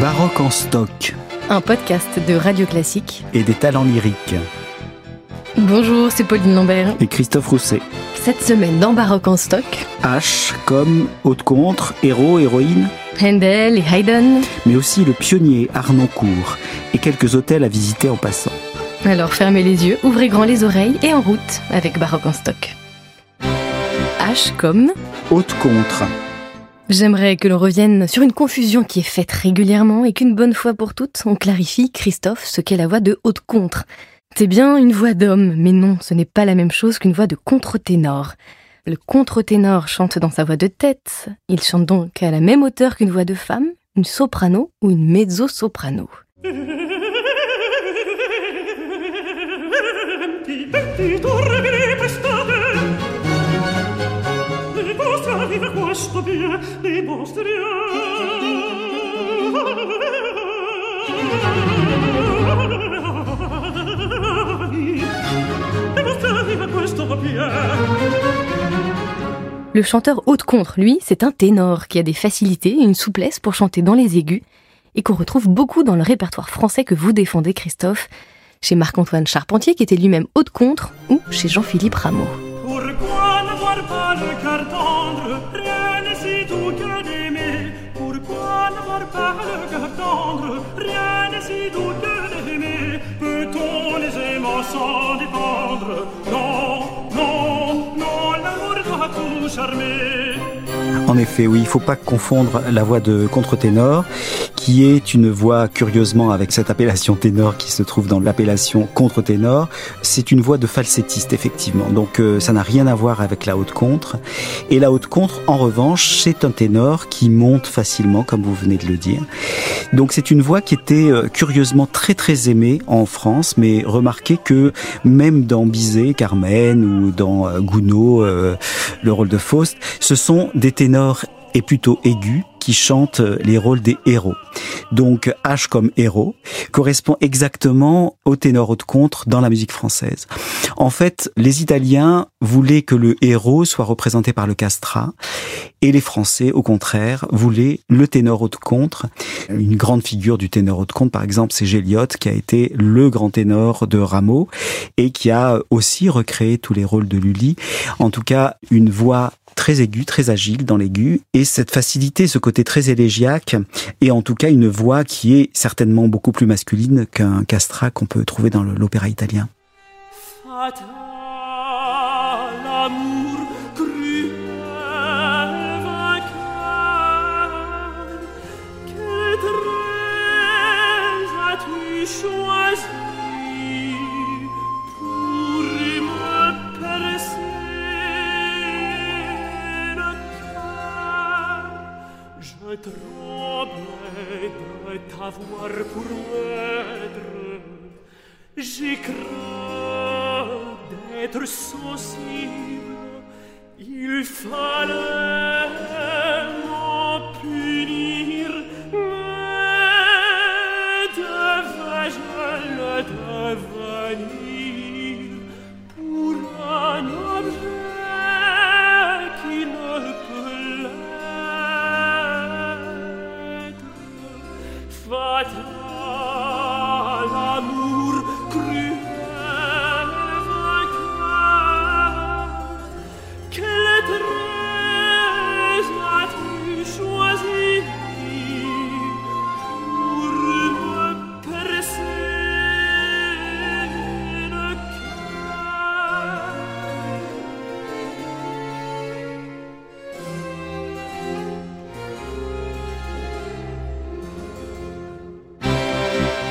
Baroque en stock. Un podcast de Radio Classique. Et des talents lyriques. Bonjour, c'est Pauline Lambert. Et Christophe Rousset. Cette semaine dans Baroque en stock. H comme haute contre, héros, héroïne. Handel et Haydn. Mais aussi le pionnier Arnoncourt et quelques hôtels à visiter en passant. Alors fermez les yeux, ouvrez grand les oreilles et en route avec Baroque en stock. H comme haute contre. J'aimerais que l'on revienne sur une confusion qui est faite régulièrement et qu'une bonne fois pour toutes, on clarifie, Christophe, ce qu'est la voix de haute contre. C'est bien une voix d'homme, mais non, ce n'est pas la même chose qu'une voix de contre-ténor. Le contre-ténor chante dans sa voix de tête. Il chante donc à la même hauteur qu'une voix de femme, une soprano ou une mezzo-soprano. Le chanteur haute contre, lui, c'est un ténor qui a des facilités et une souplesse pour chanter dans les aigus et qu'on retrouve beaucoup dans le répertoire français que vous défendez, Christophe, chez Marc-Antoine Charpentier qui était lui-même haute contre ou chez Jean-Philippe Rameau. Pourquoi En effet, oui, il ne faut pas confondre la voix de contre-ténor qui est une voix curieusement avec cette appellation ténor qui se trouve dans l'appellation contre-ténor. C'est une voix de falsettiste effectivement, donc euh, ça n'a rien à voir avec la haute contre. Et la haute contre, en revanche, c'est un ténor qui monte facilement, comme vous venez de le dire. Donc c'est une voix qui était euh, curieusement très très aimée en France, mais remarquez que même dans Bizet, Carmen ou dans euh, Gounod, le rôle de Faust, ce sont des ténors et plutôt aigus qui chantent les rôles des héros. Donc H comme héros correspond exactement au ténor haute contre dans la musique française. En fait, les Italiens voulaient que le héros soit représenté par le castrat et les Français, au contraire, voulaient le ténor haute contre. Une grande figure du ténor haute contre, par exemple, c'est Géliot, qui a été le grand ténor de Rameau et qui a aussi recréé tous les rôles de Lully. En tout cas, une voix très aiguë, très agile dans l'aigu, et cette facilité, ce côté très élégiaque, et en tout cas une voix qui est certainement beaucoup plus masculine qu'un castrat qu'on peut trouver dans l'opéra italien. Avoir pour maître J'y crains d'être sensible. Il fallait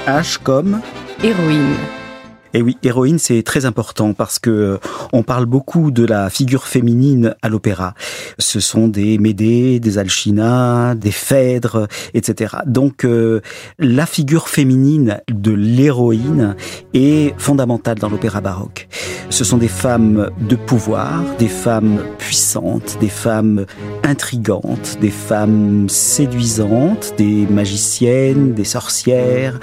H comme Héroïne. Et oui, héroïne, c'est très important parce que euh, on parle beaucoup de la figure féminine à l'opéra. Ce sont des Médée, des Alcina, des Phèdres, etc. Donc, euh, la figure féminine de l'héroïne est fondamentale dans l'opéra baroque. Ce sont des femmes de pouvoir, des femmes puissantes, des femmes intrigantes, des femmes séduisantes, des magiciennes, des sorcières.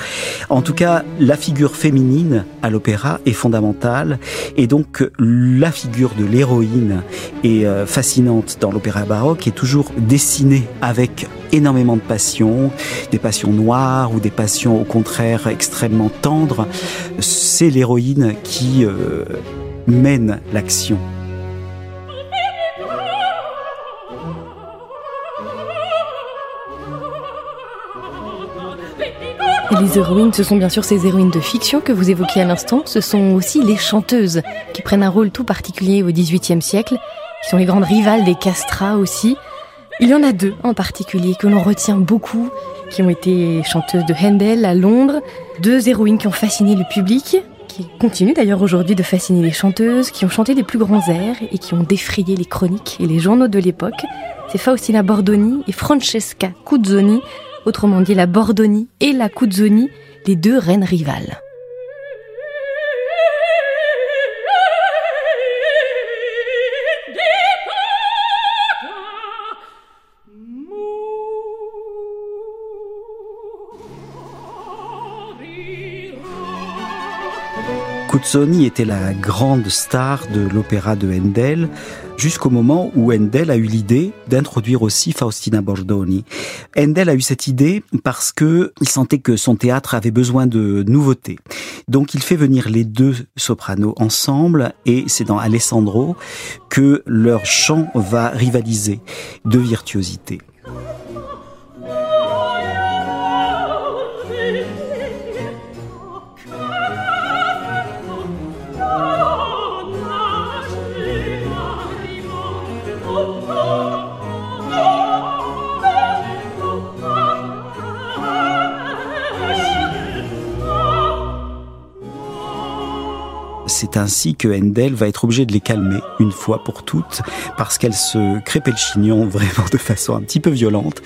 En tout cas, la figure féminine à l'opéra l'opéra est fondamentale et donc la figure de l'héroïne est euh, fascinante dans l'opéra baroque et toujours dessinée avec énormément de passion, des passions noires ou des passions au contraire extrêmement tendres. C'est l'héroïne qui euh, mène l'action. Les héroïnes, ce sont bien sûr ces héroïnes de fiction que vous évoquiez à l'instant, ce sont aussi les chanteuses qui prennent un rôle tout particulier au XVIIIe siècle, qui sont les grandes rivales des castrats aussi. Il y en a deux en particulier que l'on retient beaucoup, qui ont été chanteuses de Handel à Londres, deux héroïnes qui ont fasciné le public, qui continuent d'ailleurs aujourd'hui de fasciner les chanteuses, qui ont chanté les plus grands airs et qui ont défrayé les chroniques et les journaux de l'époque. C'est Faustina Bordoni et Francesca Cuzzoni, autrement dit la Bordoni et la Cuzzoni, les deux reines rivales. Cuzzoni était la grande star de l'opéra de Handel jusqu'au moment où Handel a eu l'idée d'introduire aussi Faustina Bordoni. Handel a eu cette idée parce que il sentait que son théâtre avait besoin de nouveautés. Donc il fait venir les deux sopranos ensemble et c'est dans Alessandro que leur chant va rivaliser de virtuosité. C'est ainsi que Handel va être obligé de les calmer une fois pour toutes parce qu'elles se crépaient le chignon vraiment de façon un petit peu violente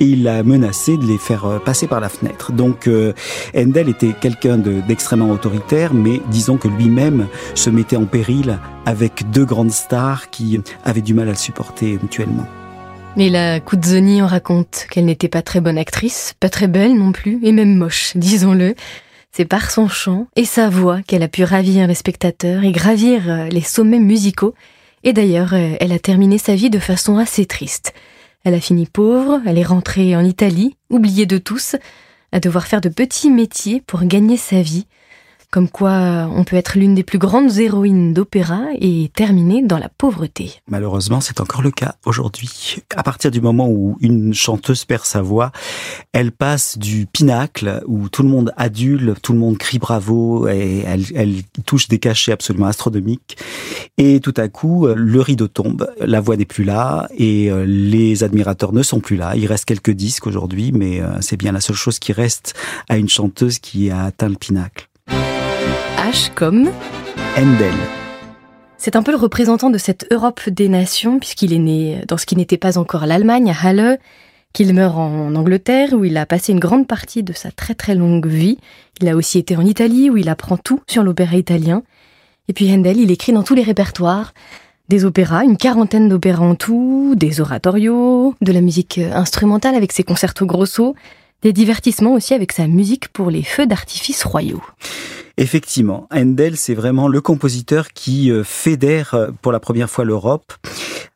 et il a menacé de les faire euh, passer par la fenêtre. Donc euh, était quelqu'un d'extrêmement autoritaire mais disons que lui-même se mettait en péril avec deux grandes stars qui avaient du mal à le supporter mutuellement. Mais la Cuzzoni en raconte qu'elle n'était pas très bonne actrice, pas très belle non plus, et même moche, disons-le. C'est par son chant et sa voix qu'elle a pu ravir les spectateurs et gravir euh, les sommets musicaux. Et d'ailleurs, euh, elle a terminé sa vie de façon assez triste. Elle a fini pauvre, elle est rentrée en Italie, oubliée de tous, à devoir faire de petits métiers pour gagner sa vie. Comme quoi, on peut être l'une des plus grandes héroïnes d'opéra et terminer dans la pauvreté. Malheureusement, c'est encore le cas aujourd'hui. À partir du moment où une chanteuse perd sa voix, elle passe du pinacle où tout le monde adule, tout le monde crie bravo et elle, elle touche des cachets absolument astronomiques. Et tout à coup, le rideau tombe, la voix n'est plus là et euh, les admirateurs ne sont plus là. Il reste quelques disques aujourd'hui, mais euh, c'est bien la seule chose qui reste à une chanteuse qui a atteint le pinacle comme Handel. C'est un peu le représentant de cette Europe des nations, puisqu'il est né dans ce qui n'était pas encore l'Allemagne, à Halle, qu'il meurt en Angleterre, où il a passé une grande partie de sa très très longue vie. Il a aussi été en Italie, où il apprend tout sur l'opéra italien. Et puis Handel, il écrit dans tous les répertoires des opéras, une quarantaine d'opéras en tout, des oratorios, de la musique instrumentale avec ses concertos grosso, des divertissements aussi avec sa musique pour les feux d'artifice royaux. Effectivement, Handel, c'est vraiment le compositeur qui euh, fédère euh, pour la première fois l'Europe.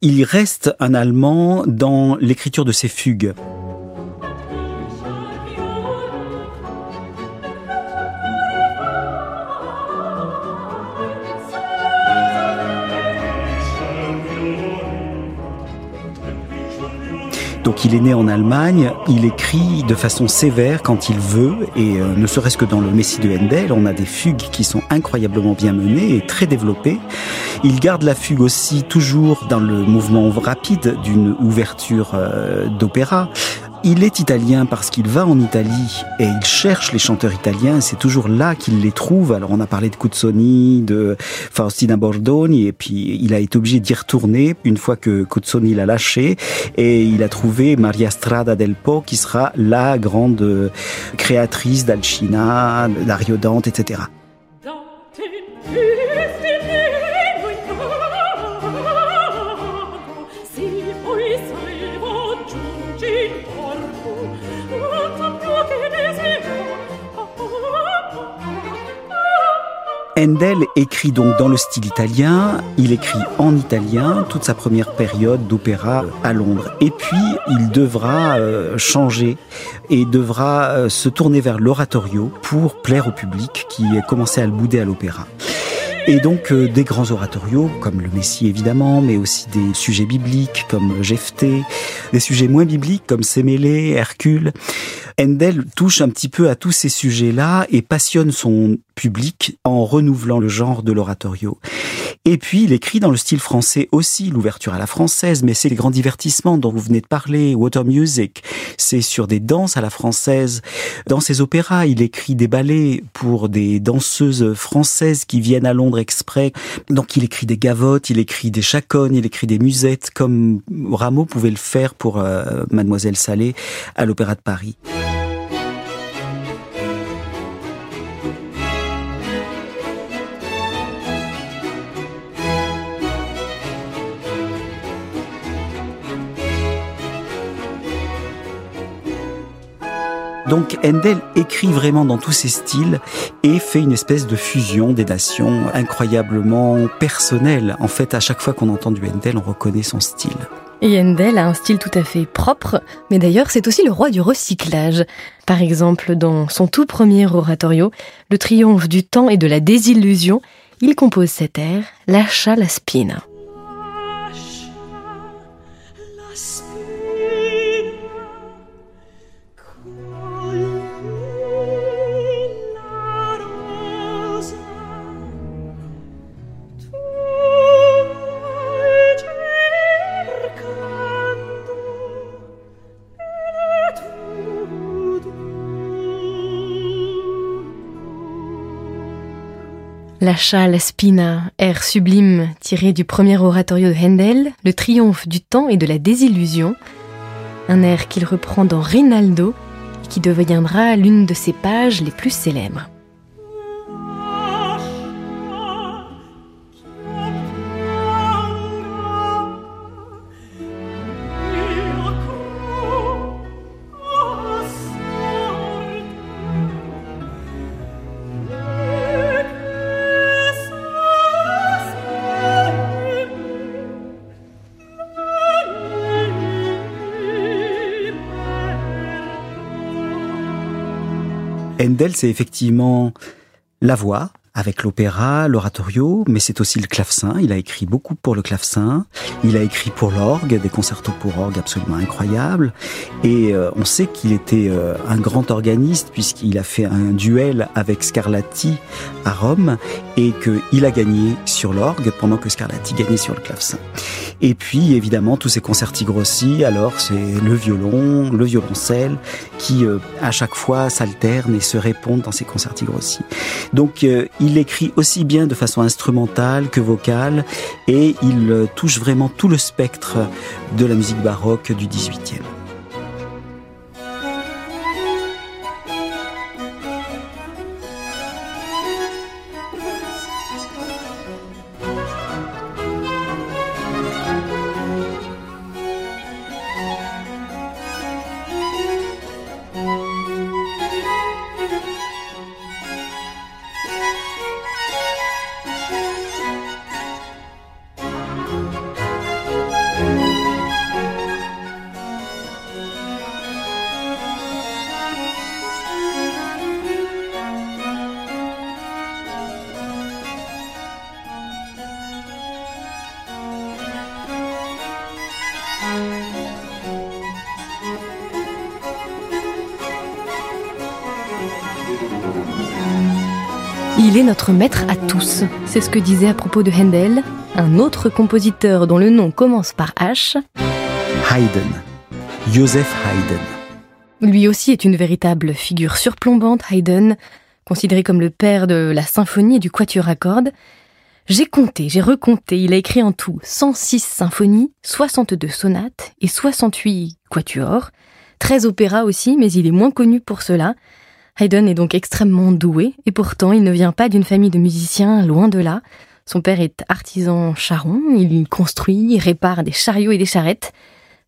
Il reste un Allemand dans l'écriture de ses fugues. Donc il est né en Allemagne, il écrit de façon sévère quand il veut, et euh, ne serait-ce que dans le Messie de Handel, on a des fugues qui sont incroyablement bien menées et très développées. Il garde la fugue aussi toujours dans le mouvement rapide d'une ouverture euh, d'opéra. Il est italien parce qu'il va en Italie et il cherche les chanteurs italiens. C'est toujours là qu'il les trouve. Alors on a parlé de Cuzzoni, de Faustina Bordoni et puis il a été obligé d'y retourner une fois que Cuzzoni l'a lâché et il a trouvé Maria Strada del Po qui sera la grande créatrice d'Alcina, d'Ariodante, etc. Handel écrit donc dans le style italien, il écrit en italien toute sa première période d'opéra à Londres. Et puis il devra euh, changer et devra euh, se tourner vers l'oratorio pour plaire au public qui commençait à le bouder à l'opéra. Et donc euh, des grands oratorios, comme le Messie évidemment, mais aussi des sujets bibliques comme Jephthé, des sujets moins bibliques comme Sémélé, Hercule. Handel touche un petit peu à tous ces sujets-là et passionne son public en renouvelant le genre de l'oratorio. Et puis, il écrit dans le style français aussi, l'ouverture à la française, mais c'est les grands divertissements dont vous venez de parler, water music, c'est sur des danses à la française. Dans ses opéras, il écrit des ballets pour des danseuses françaises qui viennent à Londres exprès. Donc, il écrit des gavottes, il écrit des chaconnes, il écrit des musettes, comme Rameau pouvait le faire pour euh, Mademoiselle Salé à l'Opéra de Paris. Donc Handel écrit vraiment dans tous ses styles et fait une espèce de fusion des nations incroyablement personnelle. En fait, à chaque fois qu'on entend du Handel, on reconnaît son style. Et Handel a un style tout à fait propre, mais d'ailleurs c'est aussi le roi du recyclage. Par exemple, dans son tout premier oratorio, Le triomphe du temps et de la désillusion, il compose cet air, Lascia la spina. La châle spina, air sublime tiré du premier oratorio de Handel, le triomphe du temps et de la désillusion, un air qu'il reprend dans Rinaldo qui deviendra l'une de ses pages les plus célèbres. C'est effectivement la voix, avec l'opéra, l'oratorio, mais c'est aussi le clavecin. Il a écrit beaucoup pour le clavecin. Il a écrit pour l'orgue, des concertos pour orgue absolument incroyables. Et euh, on sait qu'il était euh, un grand organiste puisqu'il a fait un duel avec Scarlatti à Rome et qu'il a gagné sur l'orgue pendant que Scarlatti gagnait sur le clavecin. Et puis évidemment tous ces concerti grossi, alors c'est le violon, le violoncelle qui euh, à chaque fois s'alternent et se répondent dans ces concerti grossi. Donc il écrit aussi bien de façon instrumentale que vocale et il touche vraiment tout le spectre de la musique baroque du XVIIIe. Il est notre maître à tous. C'est ce que disait à propos de Handel un autre compositeur dont le nom commence par H. Haydn. Joseph Haydn. Lui aussi est une véritable figure surplombante, Haydn, considéré comme le père de la symphonie et du quatuor à cordes. J'ai compté, j'ai recompté, il a écrit en tout 106 symphonies, 62 sonates et 68 quatuors, 13 opéras aussi, mais il est moins connu pour cela. Haydn est donc extrêmement doué, et pourtant il ne vient pas d'une famille de musiciens, loin de là. Son père est artisan charron, il construit, répare des chariots et des charrettes.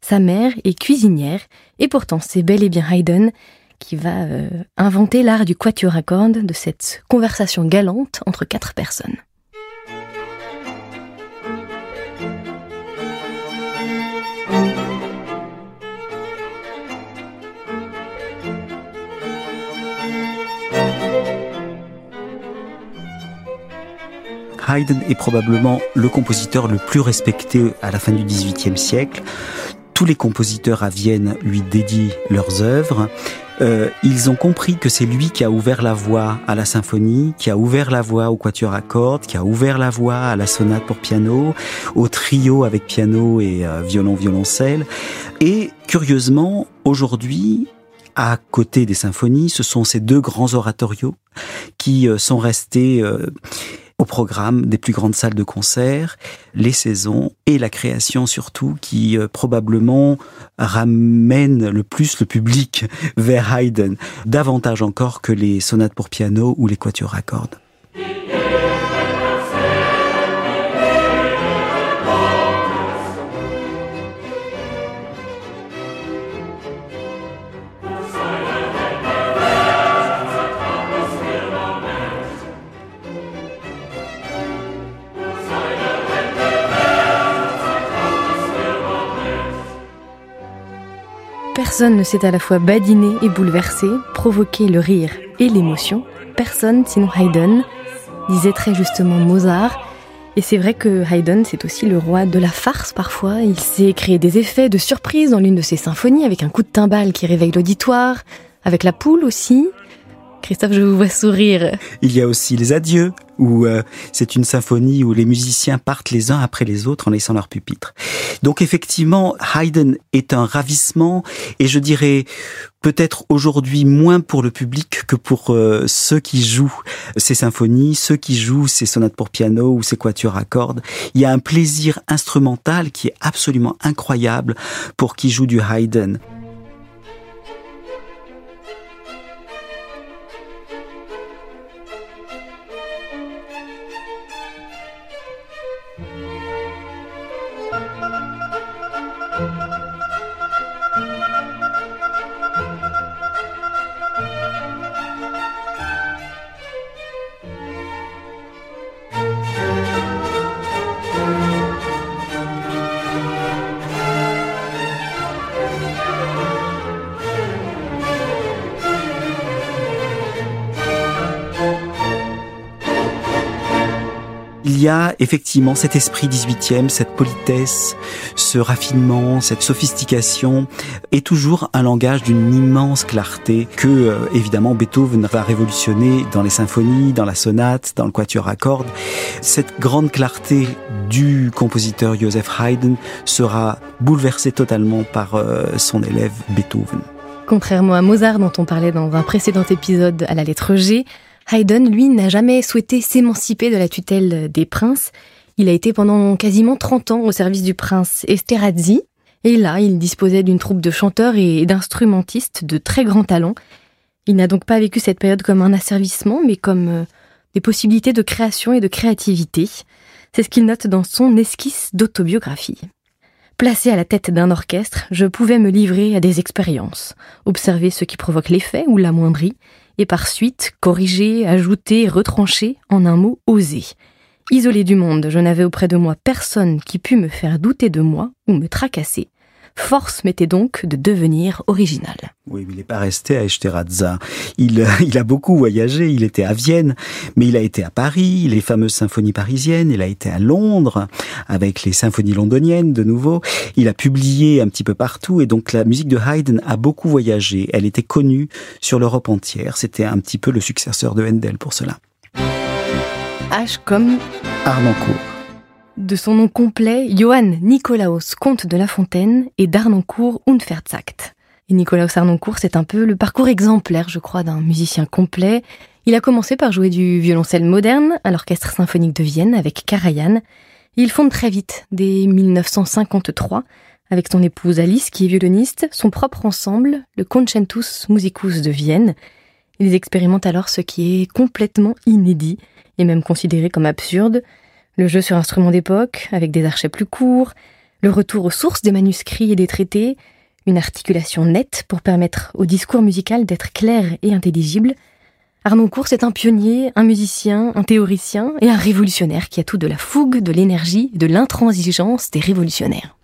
Sa mère est cuisinière, et pourtant c'est bel et bien Haydn qui va euh, inventer l'art du quatuor à cordes, de cette conversation galante entre quatre personnes. Haydn est probablement le compositeur le plus respecté à la fin du XVIIIe siècle. Tous les compositeurs à Vienne lui dédient leurs œuvres. Euh, ils ont compris que c'est lui qui a ouvert la voie à la symphonie, qui a ouvert la voie au quatuor à cordes, qui a ouvert la voie à la sonate pour piano, au trio avec piano et euh, violon violoncelle. Et curieusement, aujourd'hui, à côté des symphonies, ce sont ces deux grands oratorios qui euh, sont restés au programme des plus grandes salles de concert, les saisons et la création surtout qui euh, probablement ramène le plus le public vers Haydn, davantage encore que les sonates pour piano ou les quatuors à cordes. Personne ne sait à la fois badiner et bouleverser, provoquer le rire et l'émotion. Personne sinon Haydn, disait très justement Mozart. Et c'est vrai que Haydn, c'est aussi le roi de la farce parfois. Il sait créer des effets de surprise dans l'une de ses symphonies avec un coup de timbale qui réveille l'auditoire, avec la poule aussi. Christophe, je vous vois sourire. Il y a aussi les adieux, où euh, c'est une symphonie où les musiciens partent les uns après les autres en laissant leur pupitre. Donc effectivement, Haydn est un ravissement, et je dirais peut-être aujourd'hui moins pour le public que pour euh, ceux qui jouent ces symphonies, ceux qui jouent ces sonates pour piano ou ces quatuors à cordes. Il y a un plaisir instrumental qui est absolument incroyable pour qui joue du Haydn. Il y a effectivement cet esprit 18e, cette politesse, ce raffinement, cette sophistication, et toujours un langage d'une immense clarté que, euh, évidemment, Beethoven va révolutionner dans les symphonies, dans la sonate, dans le quatuor à cordes. Cette grande clarté du compositeur Joseph Haydn sera bouleversée totalement par euh, son élève Beethoven. Contrairement à Mozart dont on parlait dans un précédent épisode à la lettre G, Haydn, lui, n'a jamais souhaité s'émanciper de la tutelle des princes. Il a été pendant quasiment 30 ans au service du prince Esterhazy. Et là, il disposait d'une troupe de chanteurs et d'instrumentistes de très grand talent. Il n'a donc pas vécu cette période comme un asservissement, mais comme euh, des possibilités de création et de créativité. C'est ce qu'il note dans son esquisse d'autobiographie. Placé à la tête d'un orchestre, je pouvais me livrer à des expériences, observer ce qui provoque l'effet ou l'amoindrit, et par suite corriger, ajouter, retrancher, en un mot, oser. Isolé du monde, je n'avais auprès de moi personne qui pût me faire douter de moi ou me tracasser. Force m'était donc de devenir original. Oui, il n'est pas resté à Esterhazy. Il, il a beaucoup voyagé. Il était à Vienne, mais il a été à Paris, les fameuses symphonies parisiennes. Il a été à Londres avec les symphonies londoniennes de nouveau. Il a publié un petit peu partout et donc la musique de Haydn a beaucoup voyagé. Elle était connue sur l'Europe entière. C'était un petit peu le successeur de Handel pour cela. H comme de son nom complet Johann Nicolaus, comte de La Fontaine et d'Arnoncourt Unverzagt. Et Nicolaus Arnoncourt, c'est un peu le parcours exemplaire, je crois, d'un musicien complet. Il a commencé par jouer du violoncelle moderne à l'Orchestre symphonique de Vienne avec Karajan. Il fonde très vite, dès 1953, avec son épouse Alice, qui est violoniste, son propre ensemble, le Concentus Musicus de Vienne. Ils expérimentent alors ce qui est complètement inédit, et même considéré comme absurde, le jeu sur instrument d'époque, avec des archets plus courts, le retour aux sources des manuscrits et des traités, une articulation nette pour permettre au discours musical d'être clair et intelligible. Arnoncourt, c'est un pionnier, un musicien, un théoricien et un révolutionnaire qui a tout de la fougue, de l'énergie, de l'intransigeance des révolutionnaires.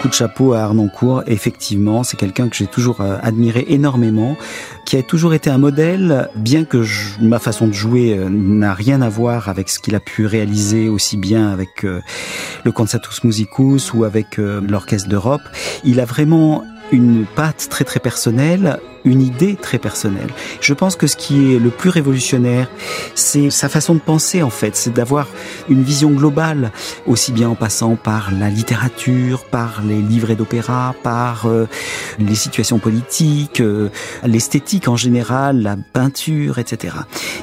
Coup de chapeau à Arnoncourt. Effectivement, c'est quelqu'un que j'ai toujours euh, admiré énormément, qui a toujours été un modèle, bien que ma façon de jouer euh, n'a rien à voir avec ce qu'il a pu réaliser aussi bien avec euh, le Concertus Musicus ou avec l'Orchestre d'Europe. Il a vraiment une patte très très personnelle, une idée très personnelle. Je pense que ce qui est le plus révolutionnaire, c'est sa façon de penser en fait, c'est d'avoir une vision globale, aussi bien en passant par la littérature, par les livrets d'opéra, par euh, les situations politiques, euh, l'esthétique en général, la peinture, etc.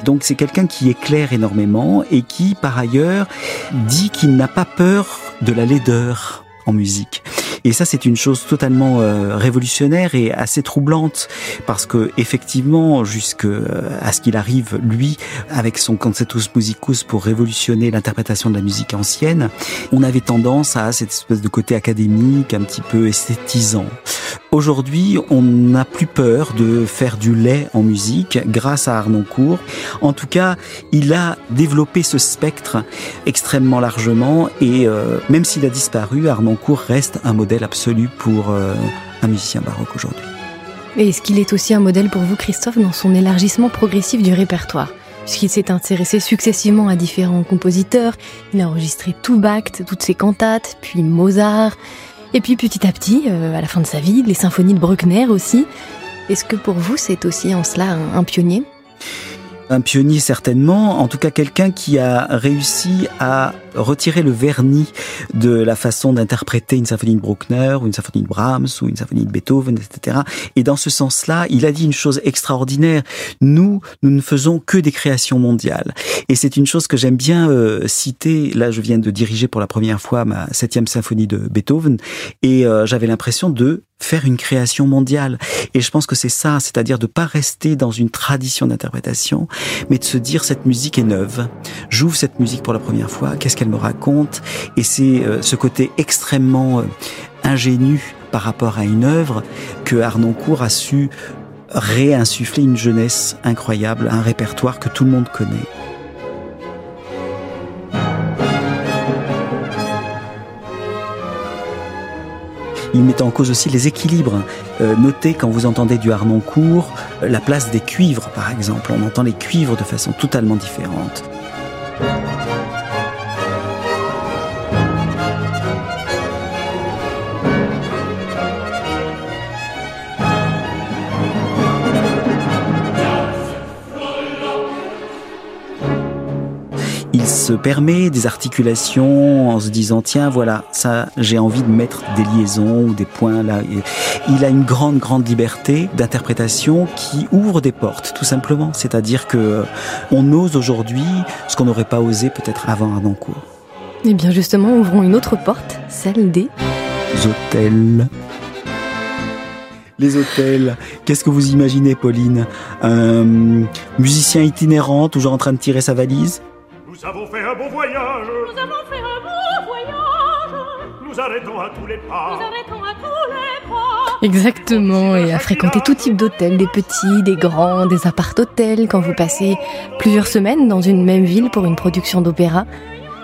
Donc c'est quelqu'un qui éclaire énormément et qui par ailleurs dit qu'il n'a pas peur de la laideur en musique. Et ça, c'est une chose totalement euh, révolutionnaire et assez troublante parce que effectivement, jusqu'à euh, ce qu'il arrive lui avec son Concertus Musicus pour révolutionner l'interprétation de la musique ancienne, on avait tendance à cette espèce de côté académique, un petit peu esthétisant. Aujourd'hui, on n'a plus peur de faire du lait en musique grâce à Arnoncourt. En tout cas, il a développé ce spectre extrêmement largement et euh, même s'il a disparu, Arnoncourt reste un modèle absolu pour euh, un musicien baroque aujourd'hui. Et est-ce qu'il est aussi un modèle pour vous, Christophe, dans son élargissement progressif du répertoire? Puisqu'il s'est intéressé successivement à différents compositeurs, il a enregistré tout Bach, toutes ses cantates, puis Mozart, et puis petit à petit, euh, à la fin de sa vie, les symphonies de Bruckner aussi. Est-ce que pour vous, c'est aussi en cela un pionnier? Un pionnier certainement, en tout cas quelqu'un qui a réussi à retirer le vernis de la façon d'interpréter une symphonie de Bruckner ou une symphonie de Brahms ou une symphonie de Beethoven, etc. Et dans ce sens-là, il a dit une chose extraordinaire. Nous, nous ne faisons que des créations mondiales. Et c'est une chose que j'aime bien euh, citer. Là, je viens de diriger pour la première fois ma septième symphonie de Beethoven et euh, j'avais l'impression de faire une création mondiale. Et je pense que c'est ça, c'est-à-dire de pas rester dans une tradition d'interprétation, mais de se dire cette musique est neuve. J'ouvre cette musique pour la première fois, qu'est-ce qu'elle me raconte? Et c'est euh, ce côté extrêmement euh, ingénu par rapport à une œuvre que Arnoncourt a su réinsuffler une jeunesse incroyable, un répertoire que tout le monde connaît. Il met en cause aussi les équilibres. Euh, notez quand vous entendez du Harnoncourt, euh, la place des cuivres par exemple. On entend les cuivres de façon totalement différente. Se permet des articulations en se disant tiens voilà ça j'ai envie de mettre des liaisons ou des points là. Il a une grande grande liberté d'interprétation qui ouvre des portes tout simplement. C'est-à-dire que on ose aujourd'hui ce qu'on n'aurait pas osé peut-être avant Arnoncourt. Et eh bien justement ouvrons une autre porte, celle des hôtels les hôtels. Qu'est-ce que vous imaginez, Pauline? Un musicien itinérant, toujours en train de tirer sa valise? Nous avons fait un beau voyage. Nous avons fait un beau voyage. Nous arrêtons à tous les pas. Nous arrêtons à tous les pas. Exactement, et à fréquenter tout type d'hôtels, des petits, des grands, des appart-hôtels, quand vous passez plusieurs semaines dans une même ville pour une production d'opéra.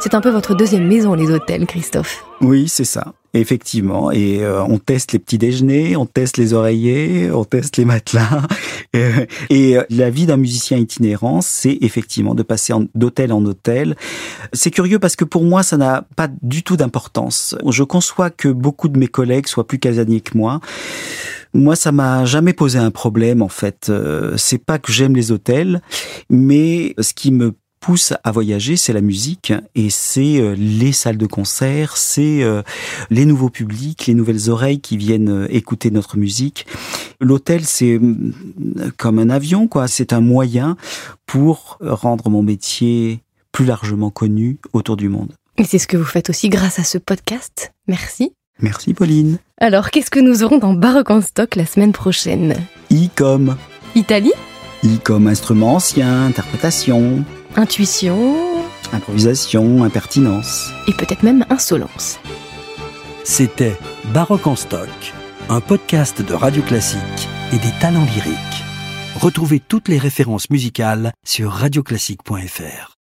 C'est un peu votre deuxième maison, les hôtels, Christophe. Oui, c'est ça. Effectivement, et euh, on teste les petits déjeuners, on teste les oreillers, on teste les matelas. Euh, et euh, la vie d'un musicien itinérant, c'est effectivement de passer d'hôtel en hôtel. C'est curieux parce que pour moi, ça n'a pas du tout d'importance. Je conçois que beaucoup de mes collègues soient plus casaniers que moi. Moi, ça m'a jamais posé un problème en fait. c'est pas que j'aime les hôtels, mais ce qui me pousse à voyager, c'est la musique et c'est euh, les salles de concert, c'est euh, les nouveaux publics, les nouvelles oreilles qui viennent euh, écouter notre musique. L'hôtel, c'est mm, comme un avion, quoi. C'est un moyen pour rendre mon métier plus largement connu autour du monde. Et c'est ce que vous faites aussi grâce à ce podcast. Merci. Merci Pauline. Alors, qu'est-ce que nous aurons dans Baroque en stock la semaine prochaine? I comme Italie? I comme instrument ancien, interprétation, Intuition improvisation, impertinence. et peut-être même insolence. C'était Baroque en stock, un podcast de Radio Classique et des talents lyriques. Retrouvez toutes les références musicales sur radioclassique.fr.